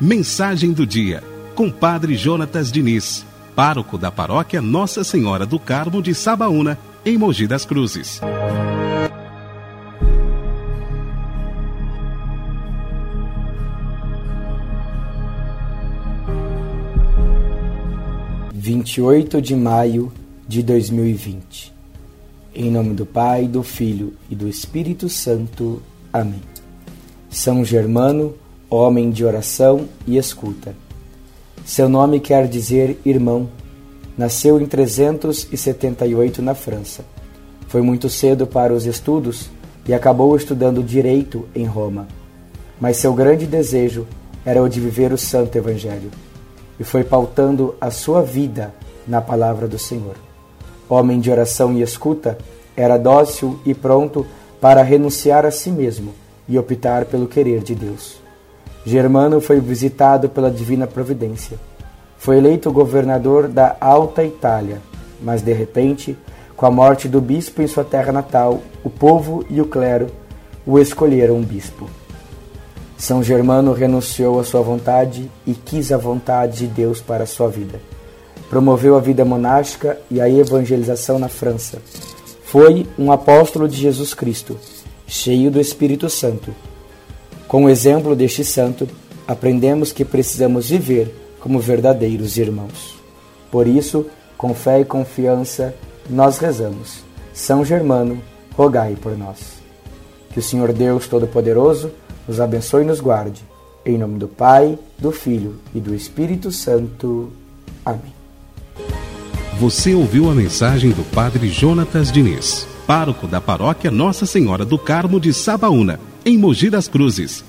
Mensagem do dia, com Padre Jonatas Diniz, pároco da paróquia Nossa Senhora do Carmo de Sabaúna, em Mogi das Cruzes. Vinte e oito de maio de dois mil e vinte. Em nome do Pai, do Filho e do Espírito Santo. Amém. São Germano, homem de oração e escuta. Seu nome quer dizer irmão. Nasceu em 378 na França. Foi muito cedo para os estudos e acabou estudando direito em Roma. Mas seu grande desejo era o de viver o Santo Evangelho e foi pautando a sua vida na palavra do Senhor. Homem de oração e escuta, era dócil e pronto para renunciar a si mesmo e optar pelo querer de Deus. Germano foi visitado pela divina providência. Foi eleito governador da Alta Itália, mas de repente, com a morte do bispo em sua terra natal, o povo e o clero o escolheram bispo. São Germano renunciou à sua vontade e quis a vontade de Deus para a sua vida. Promoveu a vida monástica e a evangelização na França. Foi um apóstolo de Jesus Cristo cheio do Espírito Santo. Com o exemplo deste santo, aprendemos que precisamos viver como verdadeiros irmãos. Por isso, com fé e confiança, nós rezamos. São Germano, rogai por nós. Que o Senhor Deus Todo-Poderoso nos abençoe e nos guarde. Em nome do Pai, do Filho e do Espírito Santo. Amém. Você ouviu a mensagem do Padre Jonatas Diniz pároco da paróquia Nossa Senhora do Carmo de Sabaúna, em Mogi das Cruzes.